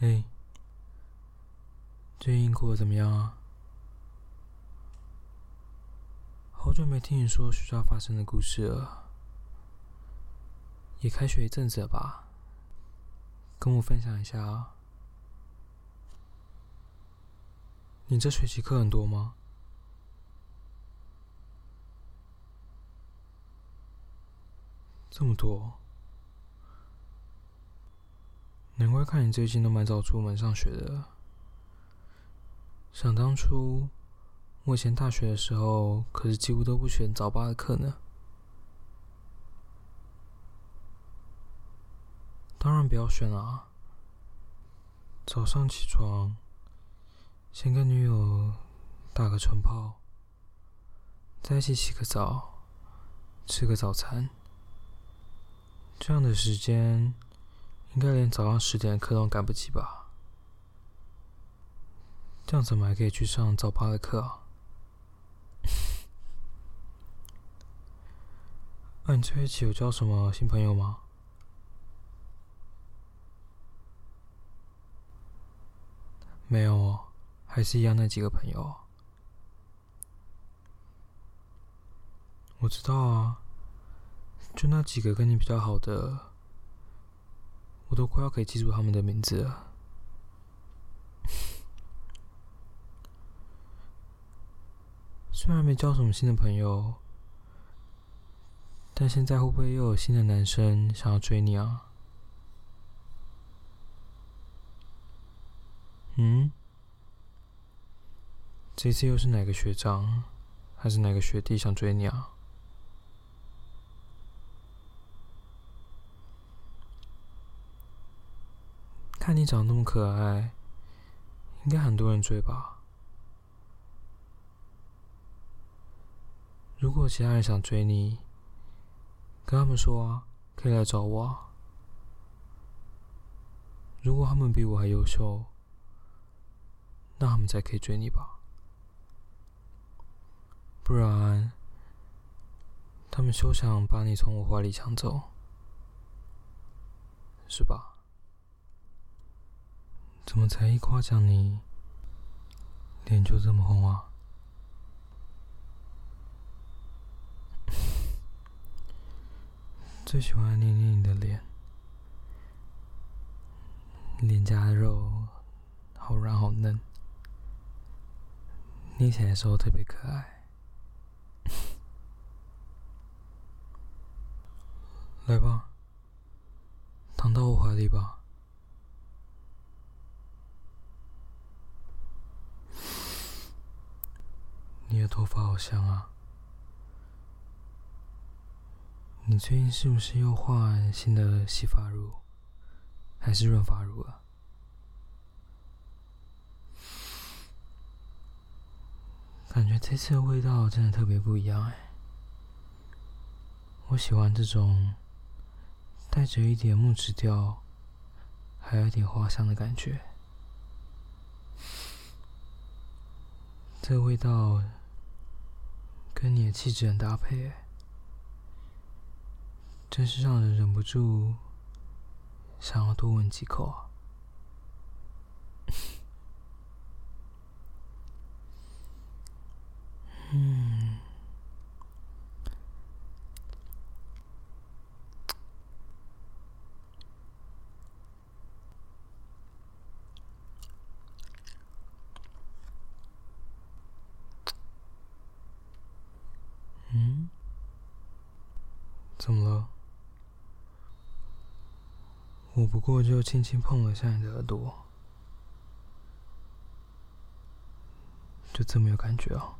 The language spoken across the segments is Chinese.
哎，最近过得怎么样啊？好久没听你说学校发生的故事了，也开学一阵子了吧？跟我分享一下啊。你这学期课很多吗？这么多，难怪看你最近都蛮早出门上学的。想当初，我以前大学的时候，可是几乎都不选早八的课呢。当然不要选啊！早上起床，先跟女友打个晨泡，再一起洗个澡，吃个早餐。这样的时间，应该连早上十点的课都赶不及吧？这样怎么还可以去上早八的课啊？那、你这学期有交什么新朋友吗？没有，还是一样那几个朋友。我知道啊。就那几个跟你比较好的，我都快要可以记住他们的名字了。虽然没交什么新的朋友，但现在会不会又有新的男生想要追你啊？嗯？这次又是哪个学长，还是哪个学弟想追你啊？看你长那么可爱，应该很多人追吧？如果其他人想追你，跟他们说啊，可以来找我。如果他们比我还优秀，那他们才可以追你吧？不然，他们休想把你从我怀里抢走，是吧？怎么才一夸奖你，脸就这么红啊？最喜欢捏捏你的脸，脸颊的肉好软好嫩，捏起来的时候特别可爱。来吧，躺到我怀里吧。头发好香啊！你最近是不是又换新的洗发乳，还是润发乳啊？感觉这次的味道真的特别不一样哎！我喜欢这种带着一点木质调，还有一点花香的感觉。这味道。跟你的气质很搭配，真是让人忍不住想要多闻几口啊！嗯。怎么了？我不过就轻轻碰了下你的耳朵，就这么有感觉啊？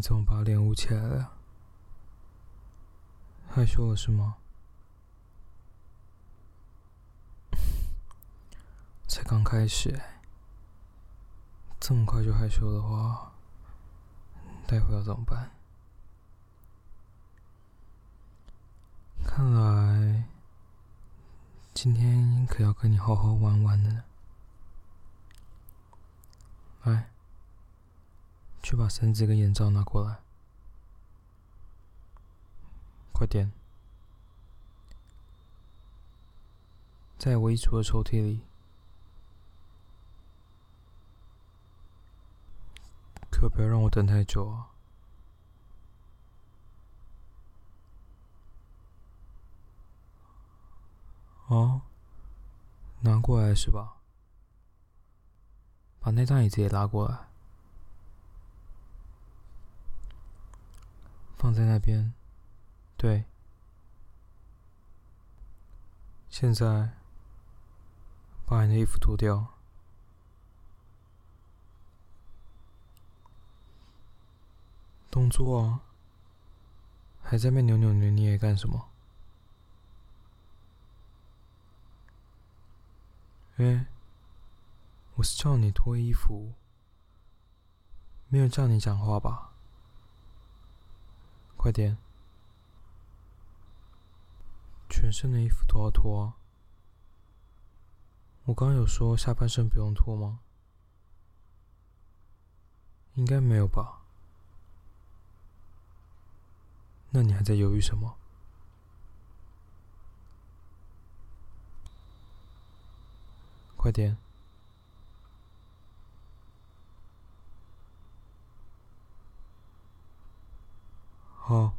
你怎么把脸捂起来了？害羞了是吗？才刚开始，这么快就害羞的话，待会要怎么办？看来今天可要跟你好好玩玩了。来。去把绳子跟眼罩拿过来，快点。在我衣橱的抽屉里，可不要让我等太久啊！哦，拿过来是吧？把那张椅子也拉过来，放在那边。对，现在。把你的衣服脱掉。动作啊，还在那扭扭捏捏干什么？哎，我是叫你脱衣服，没有叫你讲话吧？快点，全身的衣服都要脱。我刚刚有说下半身不用脱吗？应该没有吧？那你还在犹豫什么？快点！好，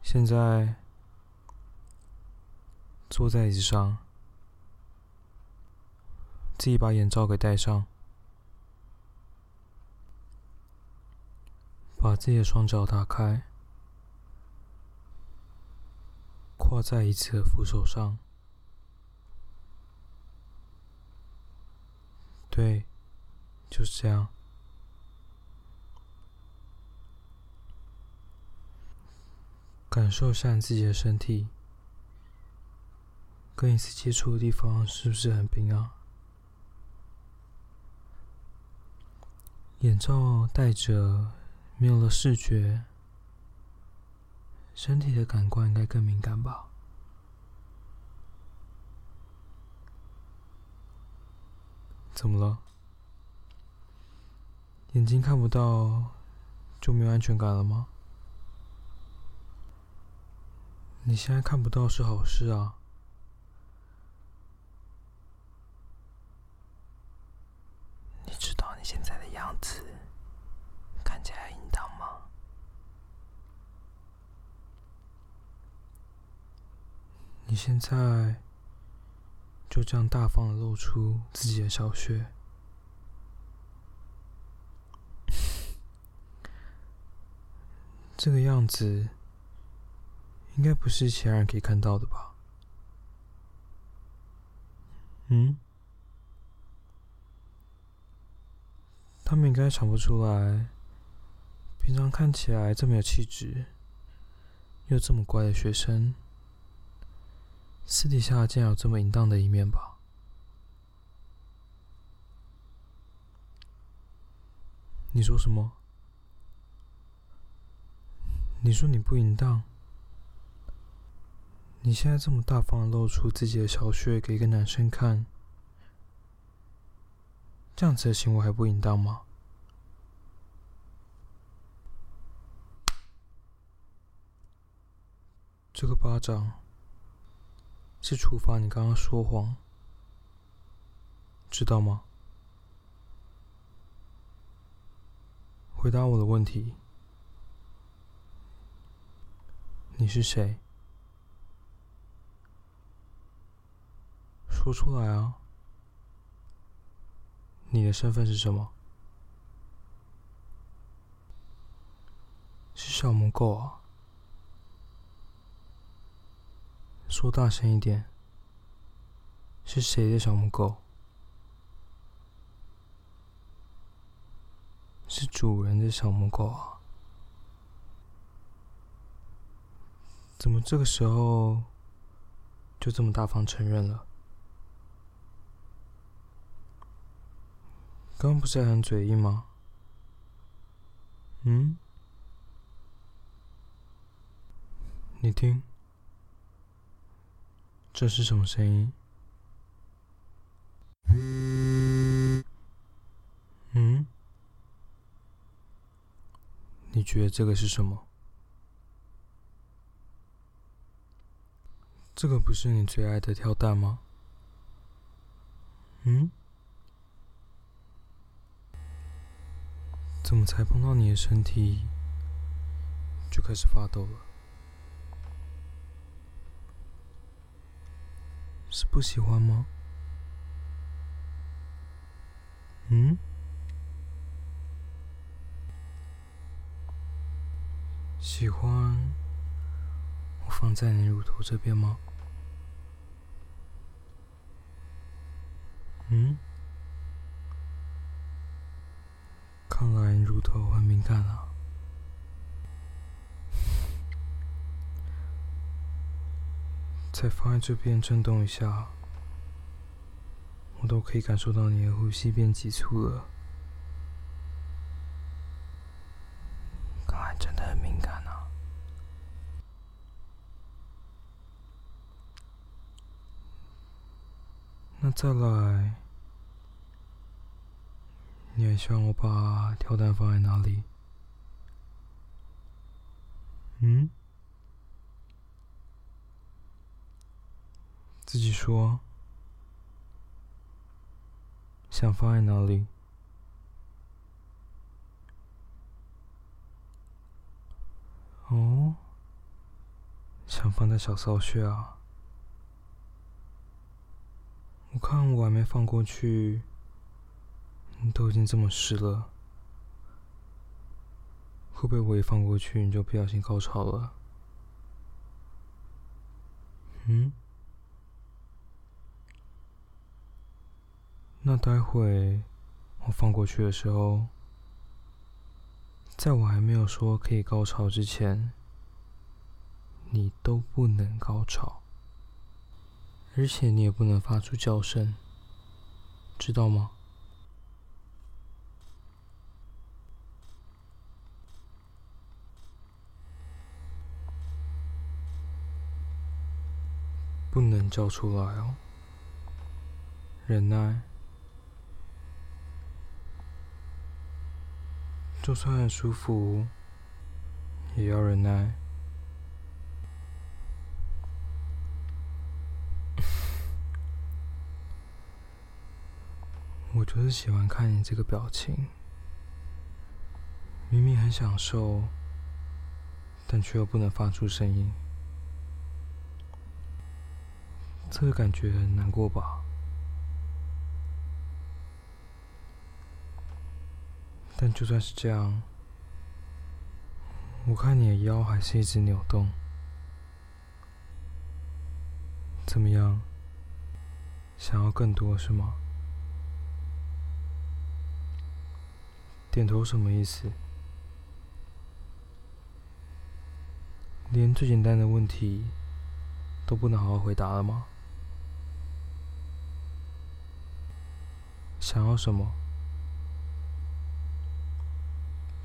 现在坐在椅子上。自己把眼罩给戴上，把自己的双脚打开，跨在椅子的扶手上。对，就是这样。感受一下你自己的身体，跟椅子接触的地方是不是很冰啊？眼罩戴着，没有了视觉，身体的感官应该更敏感吧？怎么了？眼睛看不到就没有安全感了吗？你现在看不到是好事啊。你知道你现在的样子看起来淫荡吗？你现在就这样大方的露出自己的小穴，这个样子应该不是其他人可以看到的吧？嗯？他们应该想不出来，平常看起来这么有气质，又这么乖的学生，私底下竟然有这么淫荡的一面吧？你说什么？你说你不淫荡？你现在这么大方的露出自己的小穴给一个男生看？这样子的行为还不淫荡吗？这个巴掌是处罚你刚刚说谎，知道吗？回答我的问题，你是谁？说出来啊！你的身份是什么？是小母狗啊！说大声一点！是谁的小母狗？是主人的小母狗啊！怎么这个时候就这么大方承认了？刚不是还很嘴硬吗？嗯？你听，这是什么声音？嗯？你觉得这个是什么？这个不是你最爱的跳蛋吗？嗯？怎么才碰到你的身体就开始发抖了？是不喜欢吗？嗯？喜欢我放在你乳头这边吗？嗯？看来你头很敏感啊，再放在这边震动一下，我都可以感受到你的呼吸变急促了。看来真的很敏感啊。那再来。你还希望我把跳蛋放在哪里？嗯？自己说，想放在哪里？哦，想放在小骚穴啊？我看我还没放过去。你都已经这么湿了，会不会我一放过去你就不小心高潮了？嗯？那待会我放过去的时候，在我还没有说可以高潮之前，你都不能高潮，而且你也不能发出叫声，知道吗？叫出来哦，忍耐，就算很舒服，也要忍耐。我就是喜欢看你这个表情，明明很享受，但却又不能发出声音。这个感觉很难过吧？但就算是这样，我看你的腰还是一直扭动。怎么样？想要更多是吗？点头什么意思？连最简单的问题都不能好好回答了吗？想要什么？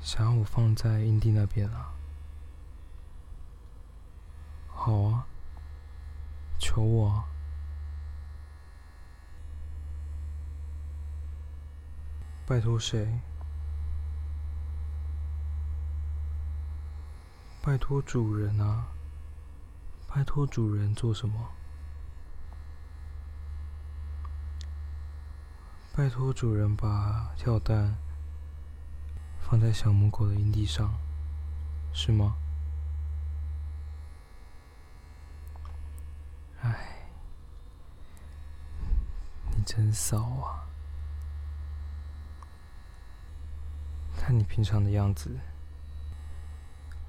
想要我放在阴蒂那边啊？好啊，求我啊！拜托谁？拜托主人啊！拜托主人做什么？拜托主人把跳蛋放在小母狗的阴蒂上，是吗？哎，你真骚啊！看你平常的样子，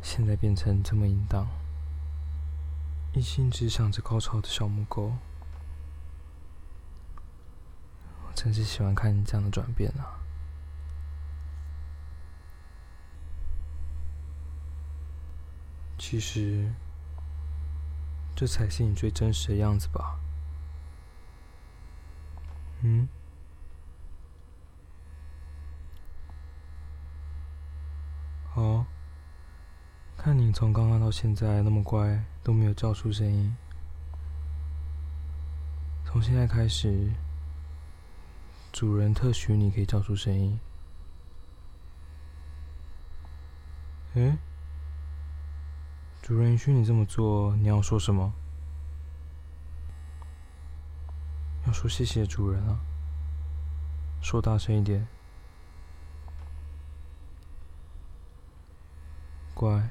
现在变成这么淫荡，一心只想着高潮的小母狗。真是喜欢看你这样的转变啊。其实这才是你最真实的样子吧。嗯。哦看你从刚刚到现在那么乖都没有叫出声音。从现在开始主人特许你可以叫出声音。诶，主人允许你这么做，你要说什么？要说谢谢主人啊，说大声一点。乖，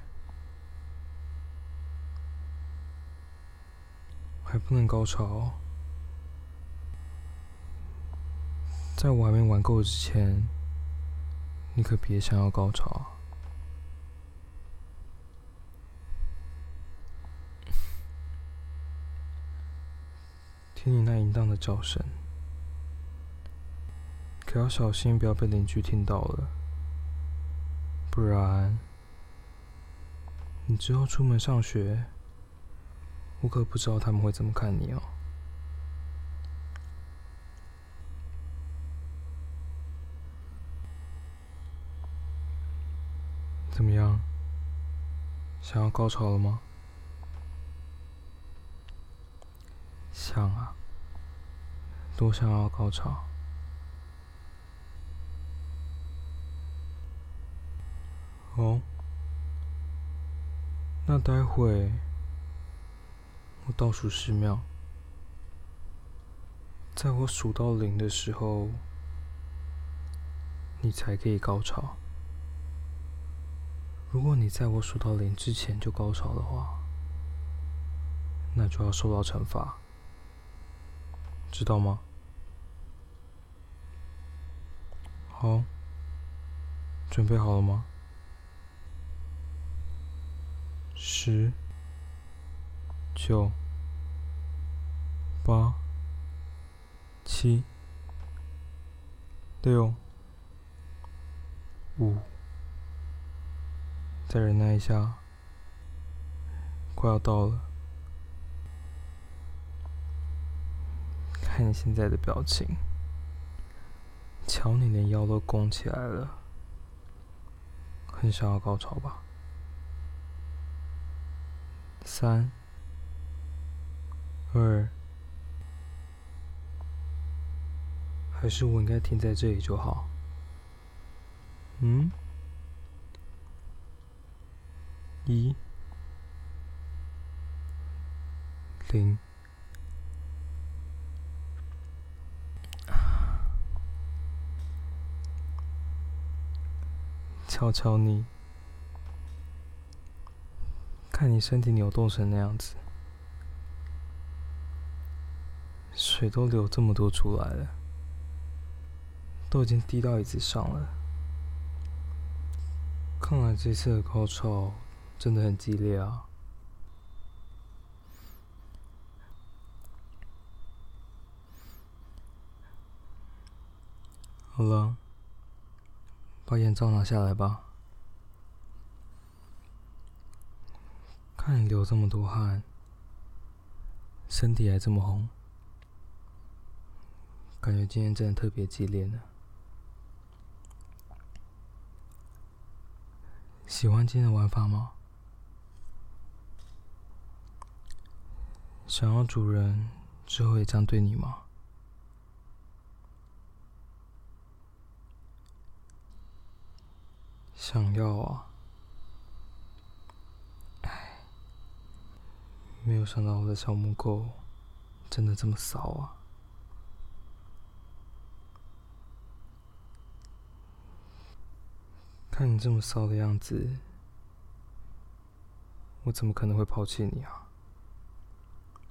还不能高潮。在我还没玩够之前，你可别想要高潮！听你那淫荡的叫声，可要小心，不要被邻居听到了，不然你之后出门上学，我可不知道他们会怎么看你哦。怎么样？想要高潮了吗？想啊，多想要高潮。哦，那待会我倒数十秒，在我数到零的时候，你才可以高潮。如果你在我数到零之前就高潮的话，那就要受到惩罚，知道吗？好，准备好了吗？十、九、八、七、六、五。再忍耐一下，快要到了。看你现在的表情，瞧你连腰都弓起来了，很想要高潮吧？三、二，还是我应该停在这里就好？嗯？一零，瞧瞧你，看你身体扭动成那样子，水都流这么多出来了，都已经滴到椅子上了。看来这次的高潮。真的很激烈啊！好了，把眼罩拿下来吧。看你流这么多汗，身体还这么红，感觉今天真的特别激烈呢。喜欢今天的玩法吗？想要主人之后也这样对你吗？想要啊！哎，没有想到我的小母狗真的这么骚啊！看你这么骚的样子，我怎么可能会抛弃你啊？